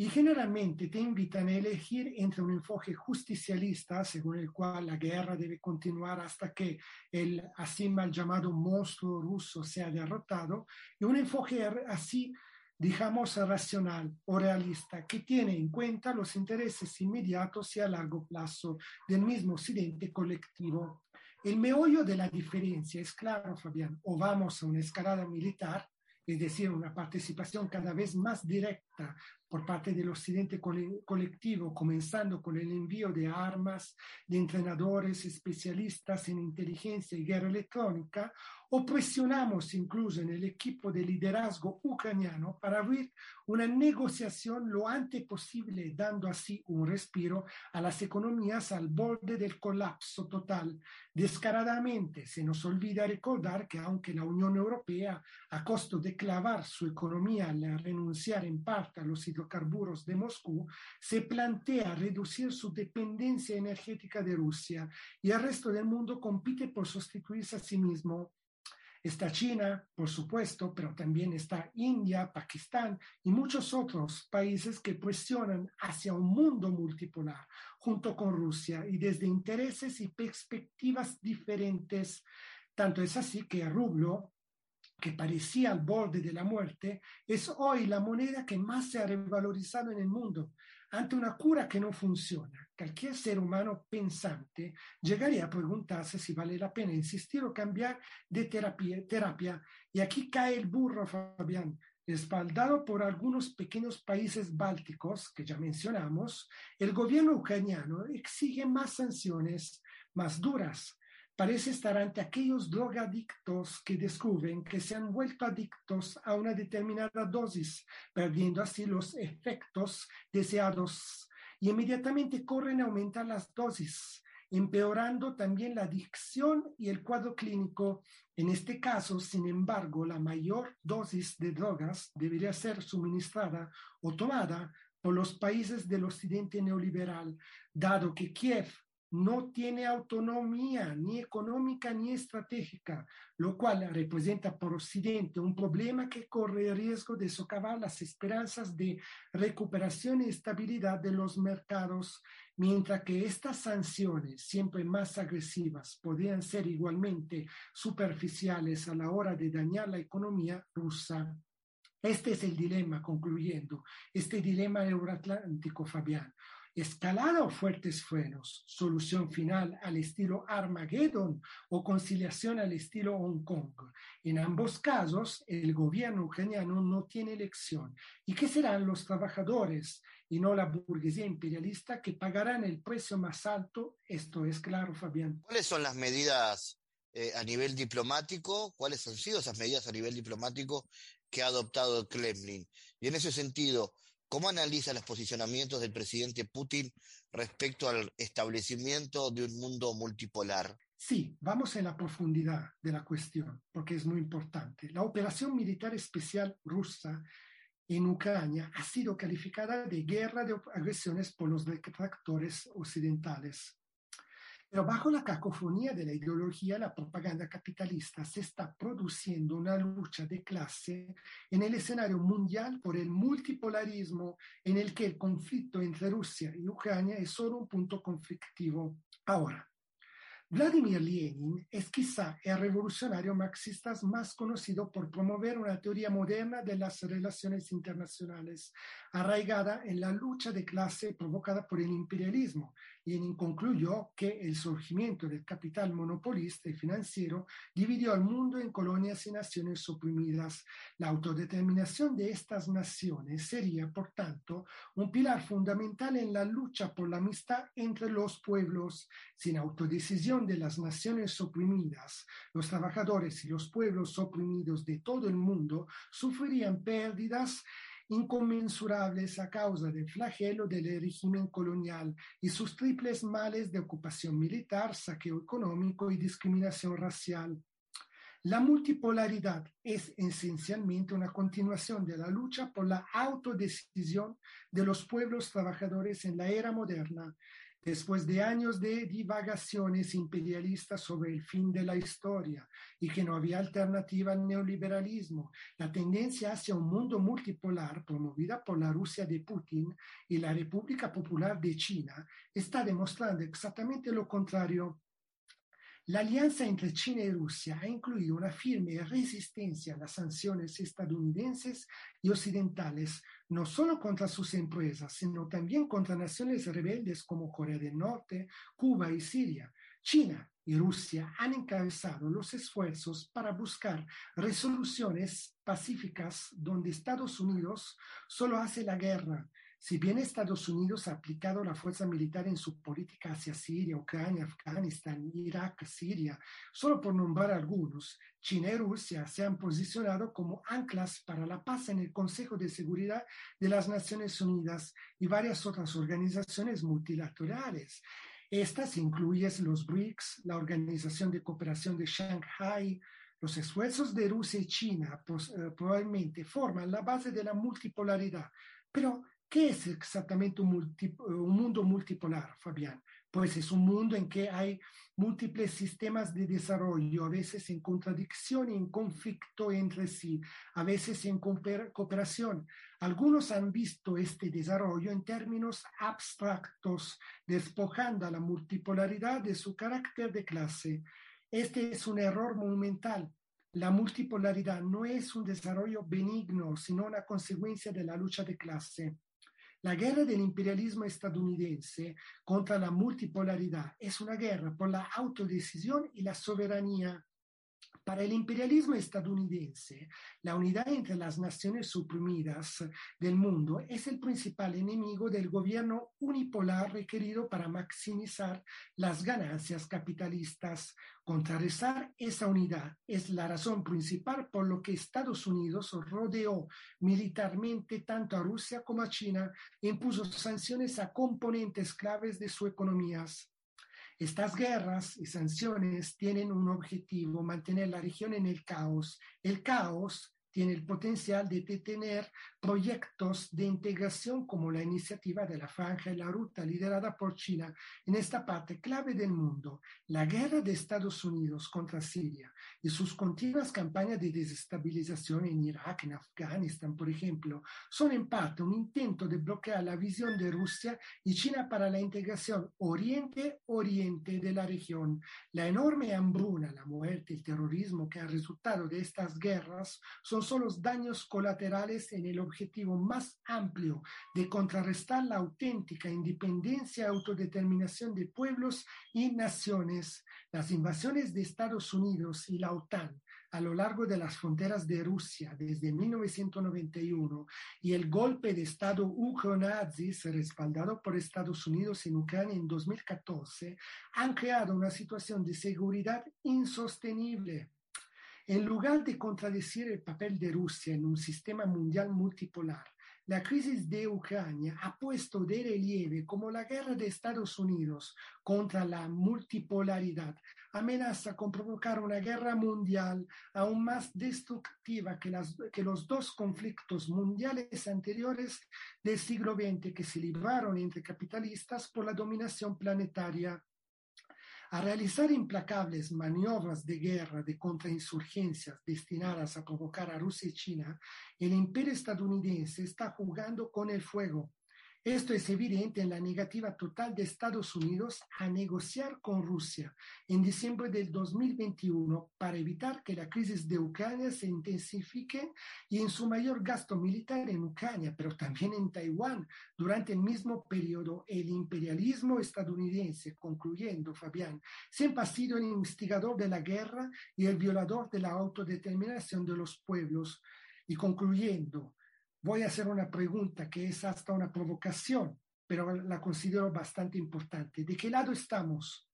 y generalmente te invitan a elegir entre un enfoque justicialista, según el cual la guerra debe continuar hasta que el así mal llamado monstruo ruso sea derrotado, y un enfoque así, digamos, racional o realista, que tiene en cuenta los intereses inmediatos y a largo plazo del mismo occidente colectivo. El meollo de la diferencia es claro, Fabián, o vamos a una escalada militar, es decir, una participación cada vez más directa por parte del occidente colectivo, comenzando con el envío de armas, de entrenadores especialistas en inteligencia y guerra electrónica, o presionamos incluso en el equipo de liderazgo ucraniano para abrir una negociación lo antes posible, dando así un respiro a las economías al borde del colapso total. Descaradamente se nos olvida recordar que aunque la Unión Europea, a costo de clavar su economía al renunciar en parte a los hidrocarburos de Moscú, se plantea reducir su dependencia energética de Rusia y el resto del mundo compite por sustituirse a sí mismo. Está China, por supuesto, pero también está India, Pakistán y muchos otros países que presionan hacia un mundo multipolar junto con Rusia y desde intereses y perspectivas diferentes. Tanto es así que el rublo, que parecía al borde de la muerte, es hoy la moneda que más se ha revalorizado en el mundo. Ante una cura que no funciona, cualquier ser humano pensante llegaría a preguntarse si vale la pena insistir o cambiar de terapia. terapia. Y aquí cae el burro, Fabián. Respaldado por algunos pequeños países bálticos que ya mencionamos, el gobierno ucraniano exige más sanciones más duras. Parece estar ante aquellos drogadictos que descubren que se han vuelto adictos a una determinada dosis, perdiendo así los efectos deseados y inmediatamente corren a aumentar las dosis empeorando también la adicción y el cuadro clínico. En este caso, sin embargo, la mayor dosis de drogas debería ser suministrada o tomada por los países del occidente neoliberal, dado que Kiev no tiene autonomía ni económica ni estratégica, lo cual representa por Occidente un problema que corre el riesgo de socavar las esperanzas de recuperación y estabilidad de los mercados mientras que estas sanciones, siempre más agresivas, podrían ser igualmente superficiales a la hora de dañar la economía rusa. Este es el dilema, concluyendo, este dilema euroatlántico, Fabián. Escalada o fuertes frenos, solución final al estilo Armageddon o conciliación al estilo Hong Kong. En ambos casos, el gobierno ucraniano no tiene elección. ¿Y qué serán los trabajadores y no la burguesía imperialista que pagarán el precio más alto? Esto es claro, Fabián. ¿Cuáles son las medidas eh, a nivel diplomático? ¿Cuáles han sido esas medidas a nivel diplomático que ha adoptado el Kremlin? Y en ese sentido, ¿Cómo analiza los posicionamientos del presidente Putin respecto al establecimiento de un mundo multipolar? Sí, vamos en la profundidad de la cuestión, porque es muy importante. La operación militar especial rusa en Ucrania ha sido calificada de guerra de agresiones por los detractores occidentales. Pero bajo la cacofonía de la ideología, la propaganda capitalista se está produciendo una lucha de clase en el escenario mundial por el multipolarismo en el que el conflicto entre Rusia y Ucrania es solo un punto conflictivo. Ahora, Vladimir Lenin es quizá el revolucionario marxista más conocido por promover una teoría moderna de las relaciones internacionales, arraigada en la lucha de clase provocada por el imperialismo, y concluyó que el surgimiento del capital monopolista y financiero dividió al mundo en colonias y naciones oprimidas. La autodeterminación de estas naciones sería, por tanto, un pilar fundamental en la lucha por la amistad entre los pueblos. Sin autodecisión de las naciones oprimidas, los trabajadores y los pueblos oprimidos de todo el mundo sufrirían pérdidas inconmensurables a causa del flagelo del régimen colonial y sus triples males de ocupación militar, saqueo económico y discriminación racial. La multipolaridad es esencialmente una continuación de la lucha por la autodecisión de los pueblos trabajadores en la era moderna, después de años de divagaciones imperialistas sobre el fin de la historia y que no había alternativa al neoliberalismo, la tendencia hacia un mundo multipolar promovida por la Rusia de Putin y la República Popular de China está demostrando exactamente lo contrario. La alianza entre China y Rusia ha incluido una firme resistencia a las sanciones estadounidenses y occidentales no solo contra sus empresas, sino también contra naciones rebeldes como Corea del Norte, Cuba y Siria. China y Rusia han encabezado los esfuerzos para buscar resoluciones pacíficas donde Estados Unidos solo hace la guerra si bien Estados Unidos ha aplicado la fuerza militar en su política hacia Siria, Ucrania, Afganistán, Irak, Siria, solo por nombrar algunos, China y Rusia se han posicionado como anclas para la paz en el Consejo de Seguridad de las Naciones Unidas y varias otras organizaciones multilaterales. Estas incluyen los BRICS, la Organización de Cooperación de Shanghai, los esfuerzos de Rusia y China pues, eh, probablemente forman la base de la multipolaridad, pero ¿Qué es exactamente un, un, mundo multipolar, Fabián? Pues es un mundo en que hay múltiples sistemas de desarrollo, a veces en contradicción en conflicto entre sí, a veces en cooperación. Algunos han visto este desarrollo en términos abstractos, despojando a la multipolaridad de su carácter de clase. Este es un error monumental. La multipolaridad no es un desarrollo benigno, sino una consecuencia de la lucha de clase. La guerra del imperialismo estadounidense contra la multipolaridad es una guerra por la autodecisión y la soberanía para el imperialismo estadounidense, la unidad entre las naciones suprimidas del mundo es el principal enemigo del gobierno unipolar requerido para maximizar las ganancias capitalistas. Contrarrestar esa unidad es la razón principal por lo que Estados Unidos rodeó militarmente tanto a Rusia como a China e impuso sanciones a componentes claves de su economías. Estas guerras y sanciones tienen un objetivo, mantener la región en el caos. El caos tiene el potencial de detener proyectos de integración como la iniciativa de la Franja y la Ruta liderada por China en esta parte clave del mundo. La guerra de Estados Unidos contra Siria y sus continuas campañas de desestabilización en Irak, en Afganistán, por ejemplo, son en parte un intento de bloquear la visión de Rusia y China para la integración oriente-oriente de la región. La enorme hambruna, la muerte, el terrorismo que ha resultado de estas guerras son son los daños colaterales en el objetivo más amplio de contrarrestar la auténtica independencia y autodeterminación de pueblos y naciones. Las invasiones de Estados Unidos y la OTAN a lo largo de las fronteras de Rusia desde 1991 y el golpe de Estado ucronazis respaldado por Estados Unidos en Ucrania en 2014 han creado una situación de seguridad insostenible en lugar de contradecir el papel de Rusia en un sistema mundial multipolar, la crisis de Ucrania ha puesto de relieve como la guerra de Estados Unidos contra la multipolaridad amenaza con provocar una guerra mundial aún más destructiva que, que los dos conflictos mundiales anteriores del siglo XX que se libraron entre capitalistas por la dominación planetaria a realizar implacables maniobras de guerra de contrainsurgencias destinadas a provocar a Rusia y China, el imperio estadounidense está jugando con el fuego esto es evidente en la negativa total de Estados Unidos a negociar con Rusia en diciembre del 2021 para evitar que la crisis de Ucrania se intensifique y en su mayor gasto militar en Ucrania, pero también en Taiwán. Durante el mismo periodo, el imperialismo estadounidense, concluyendo, Fabián, siempre ha sido el instigador de la guerra y el violador de la autodeterminación de los pueblos. Y concluyendo, voy a hacer una pregunta que es hasta una provocación, pero la considero bastante importante. ¿De qué lado estamos?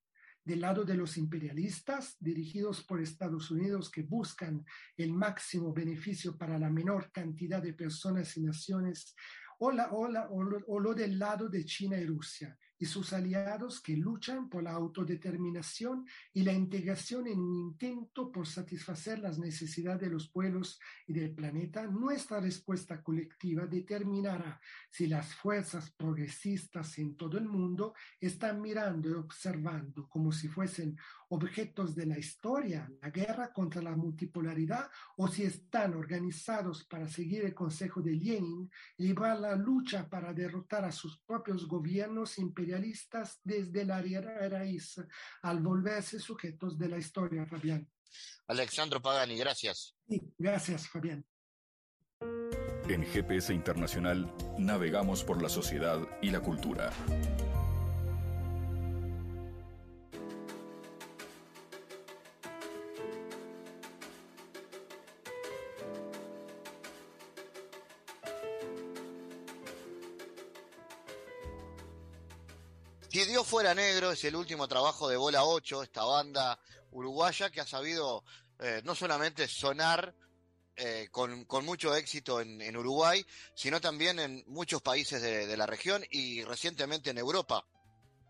¿Del lado de los imperialistas dirigidos por Estados Unidos que buscan el máximo beneficio para la menor cantidad de personas y naciones? ¿O, o lo del lado de China y Rusia? Y sus aliados que luchan por la autodeterminación y la integración en un intento por satisfacer las necesidades de los pueblos y del planeta, nuestra respuesta colectiva determinará si las fuerzas progresistas en todo el mundo están mirando y observando como si fuesen objetos de la historia, la guerra contra la multipolaridad, o si están organizados para seguir el consejo de Lenin y librar la lucha para derrotar a sus propios gobiernos desde la raíz al volverse sujetos de la historia, Fabián. Alexandro Pagani, gracias. gracias, Fabián. En GPS Internacional navegamos por la sociedad y la cultura. Fuera negro es el último trabajo de Bola 8, esta banda uruguaya que ha sabido eh, no solamente sonar eh, con, mucho éxito en, Uruguay, sino también en muchos países de, la región y recientemente en Europa.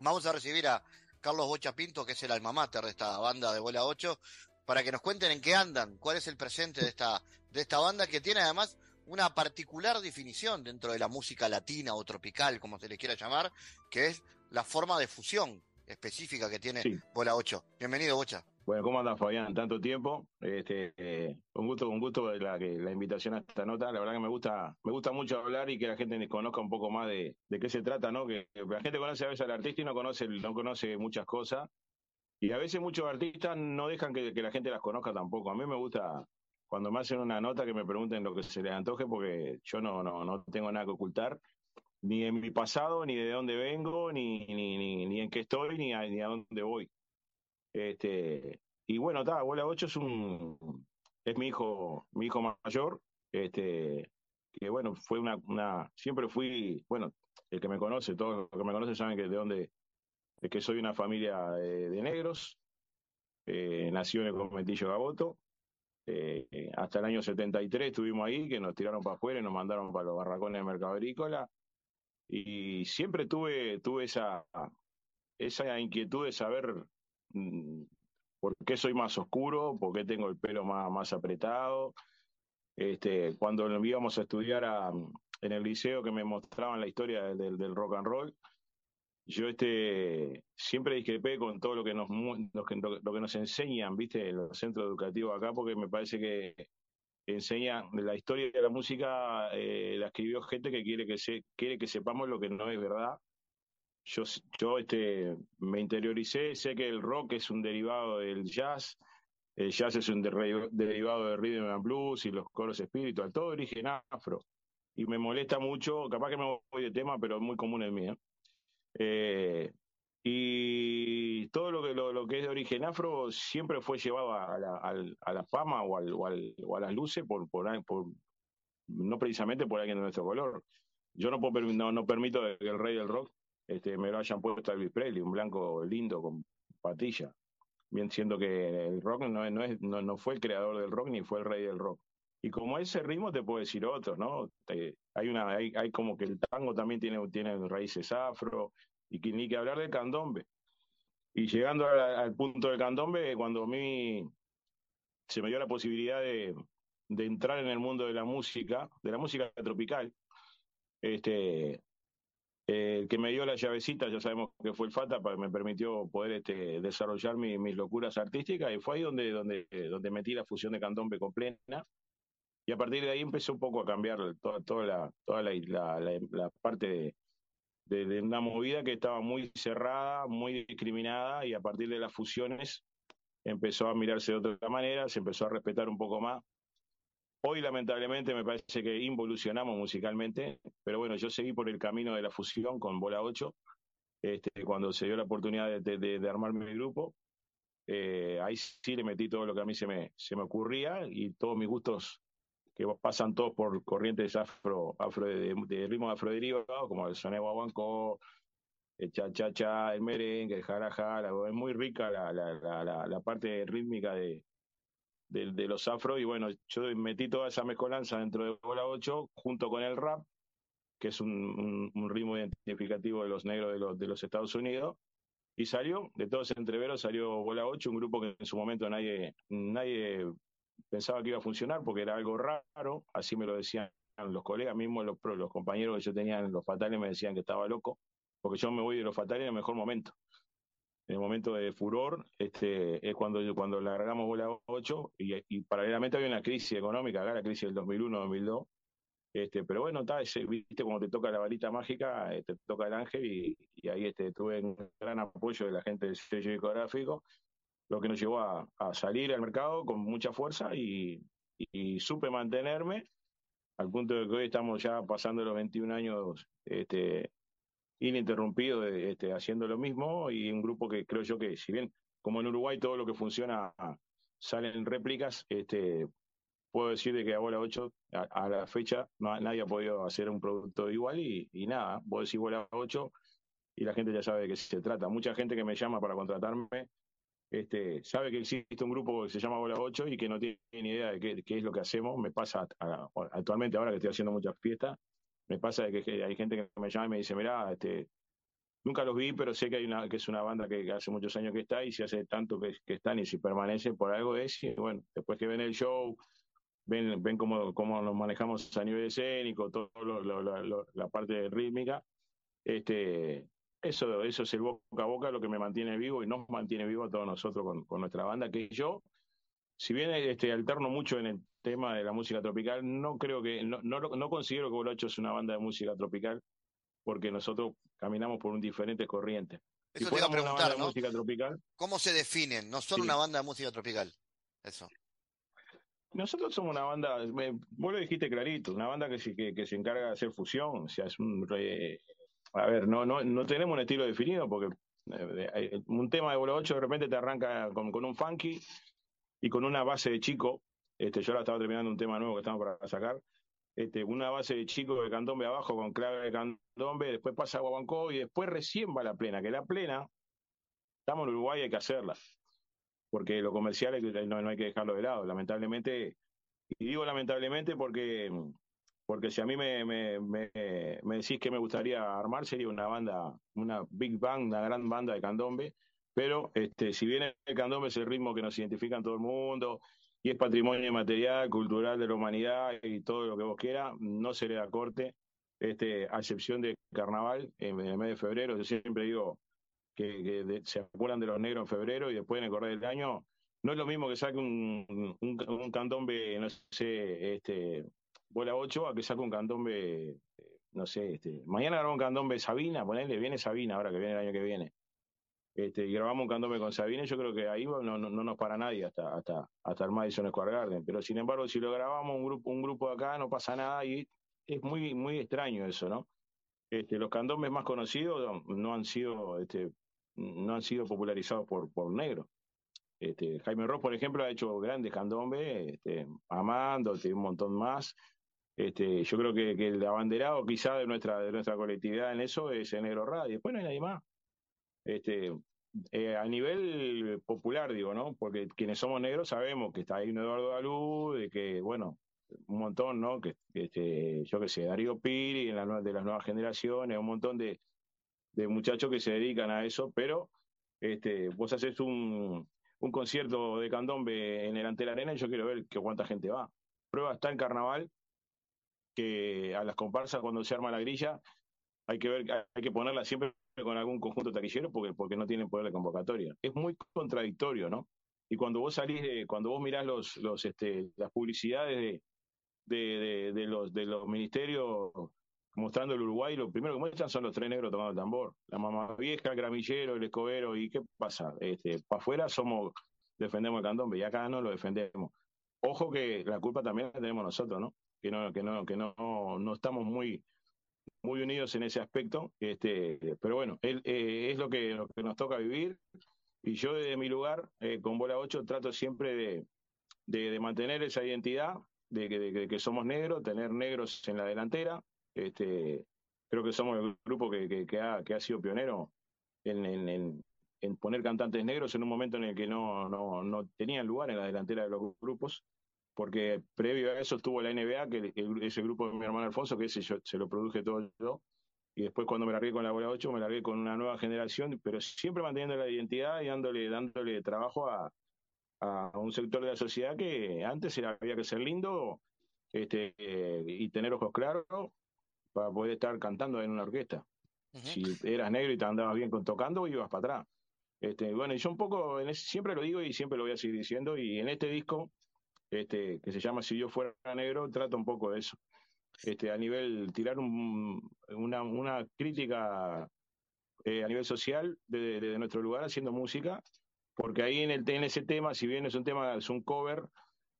Vamos a recibir a Carlos Bocha Pinto, que es el alma mater de esta banda de Bola 8, para que nos cuenten en qué andan, cuál es el presente de esta, de esta banda que tiene además una particular definición dentro de la música latina o tropical, como se le quiera llamar, que es la forma de fusión específica que tiene Bola 8. Bienvenido, Bocha. Bueno, ¿cómo andas, Fabián? Tanto tiempo. Este, eh, un gusto, un gusto la, la invitación a esta nota. La verdad que me gusta, me gusta mucho hablar y que la gente conozca un poco más de, qué se trata, ¿no? Que, la gente conoce a veces al artista y no conoce, no conoce muchas cosas. Y a veces muchos artistas no dejan que, la gente las conozca tampoco. A mí me gusta cuando me hacen una nota que me pregunten lo que se les antoje porque yo no, no, no tengo nada que ocultar, ni en mi pasado, ni de dónde vengo, ni, ni, ni, en qué estoy, ni a, ni a dónde voy. Este, y bueno, está, Abuela 8 es un es mi hijo, mi hijo mayor, este, que bueno, fue una, una, siempre fui, bueno, el que me conoce, todos los que me conocen saben que de dónde, que soy una familia de, negros, eh, nació en el conventillo Gaboto, eh, hasta el año 73 estuvimos ahí, que nos tiraron para afuera y nos mandaron para los barracones de Mercado Agrícola, y siempre tuve, tuve esa, esa inquietud de saber mm, por qué soy más oscuro, por qué tengo el pelo más, más apretado. Este, cuando íbamos a estudiar en el liceo que me mostraban la historia del, del rock and roll, yo este, siempre discrepé con todo lo que nos, lo que, lo que nos enseñan, viste, en los centros educativos acá, porque me parece que enseña la historia de la música, eh, la escribió gente que quiere que, se, quiere que sepamos lo que no es verdad yo, yo este, me interioricé, sé que el rock es un derivado del jazz, el jazz es un derivado del rhythm and blues y los coros espiritual, todo origen afro. Y me molesta mucho, capaz que me voy de tema, pero es muy común el mío. Eh, y todo lo que, lo, que es de origen afro siempre fue llevado a la, a la fama o, al, o, al, o, a las luces por, por, por, no precisamente por alguien de nuestro color. Yo no, puedo, no, no permito que el rey del rock este, me lo hayan puesto Elvis Presley, un blanco lindo con patilla. Bien siendo que el rock no, no, es, no, no fue el creador del rock ni fue el rey del rock. Y como ese ritmo te puedo decir otro, ¿no? hay una, hay, hay, como que el tango también tiene, tiene raíces afro, y que, ni que hablar del candombe. Y llegando al punto del candombe, cuando a mí se me dio la posibilidad de, de entrar en el mundo de la música, de la música tropical, este, el eh, que me dio la llavecita, ya sabemos que fue el FATA, para, me permitió poder este, desarrollar mis locuras artísticas y fue ahí donde, donde, donde metí la fusión de candombe con plena. Y a partir de ahí empezó un poco a cambiar toda, toda, la, toda la, la, parte de, de, una movida que estaba muy cerrada, muy discriminada y a partir de las fusiones empezó a mirarse de otra manera, se empezó a respetar un poco más Hoy lamentablemente me parece que involucionamos musicalmente, pero bueno, yo seguí por el camino de la fusión con Bola 8, este, cuando se dio la oportunidad de, de, armar mi grupo. Eh, ahí sí le metí todo lo que a mí se me, se me ocurría y todos mis gustos que pasan todos por corrientes afro, afro de, de ritmo afroderivados, como el soneo guaguancó, el cha cha cha, el merengue, el jara jara, es muy rica la, la, la, la parte rítmica de, de, de, los afro. Y bueno, yo metí toda esa mezcolanza dentro de Bola 8 junto con el rap, que es un, un, ritmo identificativo de los negros de los, de los Estados Unidos, y salió, de todos entreveros salió Bola 8, un grupo que en su momento nadie, nadie pensaba que iba a funcionar porque era algo raro, así me lo decían los colegas, mismos los, los compañeros que yo tenía en los fatales me decían que estaba loco, porque yo me voy de los fatales en el mejor momento en el momento de furor, este, es cuando, cuando largamos bola 8 y, paralelamente había una crisis económica, acá la crisis del 2001-2002. Este, pero bueno, está, viste, como te toca la varita mágica, eh, te toca el ángel y, y, ahí este, tuve un gran apoyo de la gente del sello discográfico, lo que nos llevó a, a salir al mercado con mucha fuerza y, y, supe mantenerme al punto de que hoy estamos ya pasando los 21 años este, ininterrumpido este, haciendo lo mismo y un grupo que creo yo que si bien como en Uruguay todo lo que funciona salen réplicas, este, puedo decir de que a Bola 8 a, la fecha nadie ha podido hacer un producto igual y, y nada, vos decís Bola 8 y la gente ya sabe de qué se trata. Mucha gente que me llama para contratarme este, sabe que existe un grupo que se llama Bola 8 y que no tiene ni idea de qué, qué es lo que hacemos. Me pasa actualmente ahora que estoy haciendo muchas fiestas, me pasa que hay gente que me llama y me dice, mira, este, nunca los vi, pero sé que hay una, que es una banda que, hace muchos años que está y si hace tanto que, están y si permanecen por algo es, y bueno, después que ven el show, ven, ven cómo, cómo nos manejamos a nivel escénico, todo la parte rítmica, este, eso, eso es el boca a boca lo que me mantiene vivo y nos mantiene vivo a todos nosotros con, con nuestra banda, que yo, si bien este, alterno mucho en el tema de la música tropical, no creo que, no, no, no considero que Bolocho es una banda de música tropical, porque nosotros caminamos por un diferente corriente. Eso te iba a preguntar, ¿no? música tropical. ¿Cómo se definen? No son una banda de música tropical. Eso. Nosotros somos una banda, vos lo dijiste clarito, una banda que se, que, se encarga de hacer fusión, o sea, es un... a ver, no, no, no tenemos un estilo definido porque eh, eh, un tema de Bola 8 de repente te arranca con, con, un funky y con una base de chico, este, yo ahora estaba terminando un tema nuevo que estamos para sacar, este, una base de chico de candombe abajo con clave de candombe, después pasa a Guabancó y después recién va la plena, que la plena, estamos en Uruguay, hay que hacerla, porque lo comercial no, no hay que dejarlo de lado, lamentablemente, y digo lamentablemente porque, porque si a mí me, me, me, me decís que me gustaría armar, sería una banda, una big band, una gran banda de candombe, pero este, si bien el candombe es el ritmo que nos identifica en todo el mundo, y es patrimonio material, cultural de la humanidad y todo lo que vos quieras, no se le da corte, este, a excepción de carnaval en, el mes de febrero. Yo siempre digo que, se acuerdan de los negros en febrero y después en el correr del año. No es lo mismo que saque un, un, candombe, no sé, este, bola 8, a que saque un candombe, no sé, este, mañana grabamos un candombe Sabina, ponele, viene Sabina ahora que viene el año que viene este, y grabamos un candombe con Sabine, yo creo que ahí no, no, no, nos para nadie hasta, hasta, hasta el Madison Square Garden. Pero sin embargo, si lo grabamos un grupo, un grupo de acá, no pasa nada y es muy, muy extraño eso, ¿no? Este, los candombes más conocidos no han sido, este, no han sido popularizados por, por negros. Este, Jaime Ross, por ejemplo, ha hecho grandes candombes, este, Amando, un montón más. Este, yo creo que, el abanderado quizá de nuestra, de nuestra colectividad en eso es el Negro Radio. Después no hay nadie más este, eh, a nivel popular, digo, ¿no? Porque quienes somos negros sabemos que está ahí Eduardo Dalú, de que, bueno, un montón, ¿no? Que, este, yo qué sé, Darío Piri, en de las nuevas generaciones, un montón de, de muchachos que se dedican a eso, pero este, vos haces un, un concierto de candombe en el ante la arena y yo quiero ver que cuánta gente va. Prueba está en carnaval, que a las comparsas cuando se arma la grilla, hay que ver, hay que ponerla siempre con algún conjunto taquillero porque, porque no tienen poder de convocatoria. Es muy contradictorio, ¿no? Y cuando vos salís de, cuando vos mirás los, los, este, las publicidades de, de, de, los, de los ministerios mostrando el Uruguay, lo primero que muestran son los tres negros tomando el tambor. La mamá vieja, el gramillero, el escobero, ¿y qué pasa? Este, para afuera somos, defendemos el candombe y acá no lo defendemos. Ojo que la culpa también la tenemos nosotros, ¿no? Que no, que no, que no, no estamos muy, muy unidos en ese aspecto, este, pero bueno, él, eh, es lo que, lo que nos toca vivir. Y yo desde mi lugar, eh, con Bola 8, trato siempre de, de, mantener esa identidad, de que, que, somos negros, tener negros en la delantera, este, creo que somos el grupo que, que, ha, ha sido pionero en, en, en, poner cantantes negros en un momento en el que no, no, no tenían lugar en la delantera de los grupos porque previo a eso estuvo la NBA, que ese grupo de mi hermano Alfonso, que ese yo, se lo produje todo yo, y después cuando me largué con la bola 8, me largué con una nueva generación, pero siempre manteniendo la identidad y dándole, dándole trabajo a, a un sector de la sociedad que antes era, había que ser lindo este, y tener ojos claros para poder estar cantando en una orquesta. Si eras negro y te andabas bien con, tocando, ibas para atrás. Este, bueno, y yo un poco, en siempre lo digo y siempre lo voy a seguir diciendo, y en este disco este, que se llama Si yo fuera negro, trata un poco de eso. Este, a nivel, tirar una, crítica eh, a nivel social de, nuestro lugar haciendo música, porque ahí en, el, en ese tema, si bien es un tema, es un cover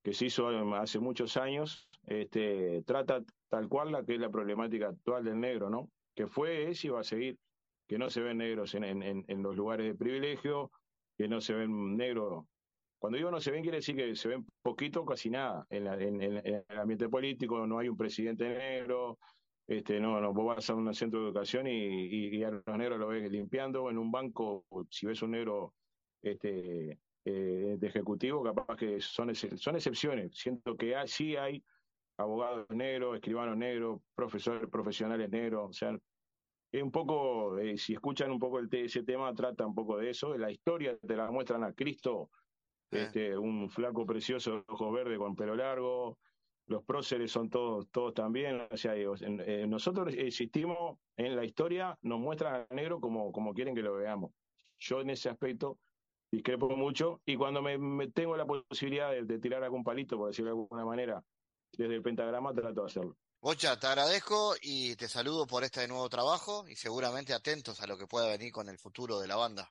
que se hizo hace muchos años, este, trata tal cual la que es la problemática actual del negro, ¿no? Que fue, es y va a seguir, que no se ven negros en, en, en los lugares de privilegio, que no se ven negros cuando digo no se ven, quiere decir que se ven poquito, casi nada. En, el ambiente político no hay un presidente negro, este, no, no, vos vas a un centro de educación y, a los negros lo ves limpiando, en un banco, si ves un negro este, eh, de ejecutivo, capaz que son, son excepciones. Siento que sí hay abogados negros, escribanos negros, profesores profesionales negros, o sea, es un poco, eh, si escuchan un poco el ese tema, trata un poco de eso, la historia te la muestran a Cristo este, un flaco precioso, ojos verdes con pelo largo, los próceres son todos, todos también, o sea, eh, nosotros existimos en la historia, nos muestran a negro como, como quieren que lo veamos. Yo en ese aspecto discrepo mucho y cuando me, tengo la posibilidad de, tirar algún palito, por decirlo de alguna manera, desde el pentagrama trato de hacerlo. Bocha, te agradezco y te saludo por este nuevo trabajo y seguramente atentos a lo que pueda venir con el futuro de la banda.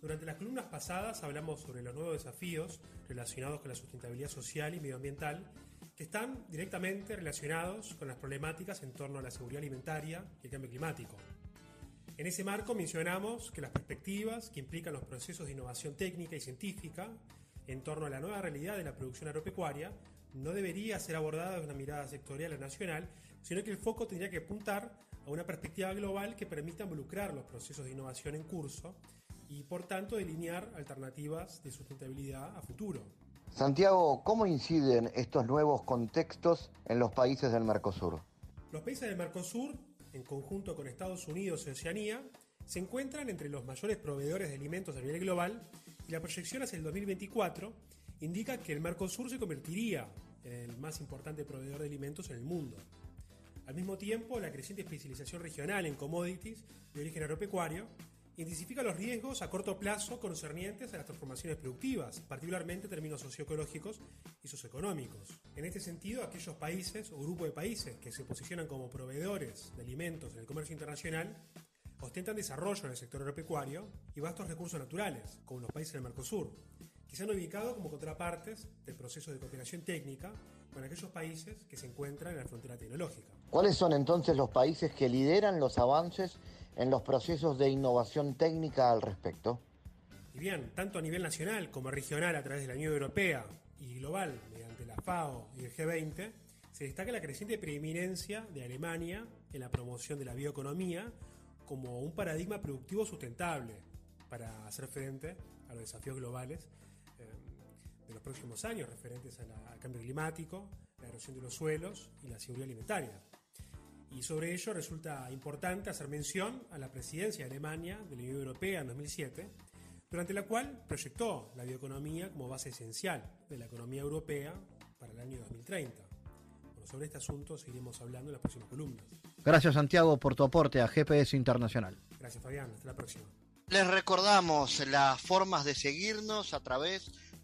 Durante las columnas pasadas hablamos sobre los nuevos desafíos relacionados con la sustentabilidad social y medioambiental que están directamente relacionados con las problemáticas en torno a la seguridad alimentaria y el cambio climático. En ese marco mencionamos que las perspectivas que implican los procesos de innovación técnica y científica en torno a la nueva realidad de la producción agropecuaria no debería ser abordada de una mirada sectorial o nacional, sino que el foco tendría que apuntar a una perspectiva global que permita involucrar los procesos de innovación en curso y por tanto delinear alternativas de sustentabilidad a futuro. Santiago, ¿cómo inciden estos nuevos contextos en los países del Mercosur? Los países del Mercosur, en conjunto con Estados Unidos y Oceanía, se encuentran entre los mayores proveedores de alimentos a nivel global y la proyección hacia el 2024 indica que el Mercosur se convertiría en el más importante proveedor de alimentos en el mundo. Al mismo tiempo, la creciente especialización regional en commodities de origen agropecuario intensifica los riesgos a corto plazo concernientes a las transformaciones productivas, particularmente en términos socioecológicos y socioeconómicos. En este sentido, aquellos países o grupos de países que se posicionan como proveedores de alimentos en el comercio internacional ostentan desarrollo en el sector agropecuario y vastos recursos naturales, como los países del Mercosur, que se han ubicado como contrapartes del proceso de cooperación técnica con aquellos países que se encuentran en la frontera tecnológica. ¿Cuáles son entonces los países que lideran los avances en los procesos de innovación técnica al respecto? Y bien, tanto a nivel nacional como regional a través de la Unión Europea y global mediante la FAO y el G20, se destaca la creciente preeminencia de Alemania en la promoción de la bioeconomía como un paradigma productivo sustentable para hacer frente a los desafíos globales eh, de los próximos años referentes al cambio climático, la erosión de los suelos y la seguridad alimentaria. Y sobre ello resulta importante hacer mención a la presidencia de Alemania de la Unión Europea en 2007, durante la cual proyectó la bioeconomía como base esencial de la economía europea para el año 2030. Bueno, sobre este asunto seguiremos hablando en las próximas columnas. Gracias Santiago por tu aporte a GPS Internacional. Gracias Fabián, hasta la próxima. Les recordamos las formas de seguirnos a través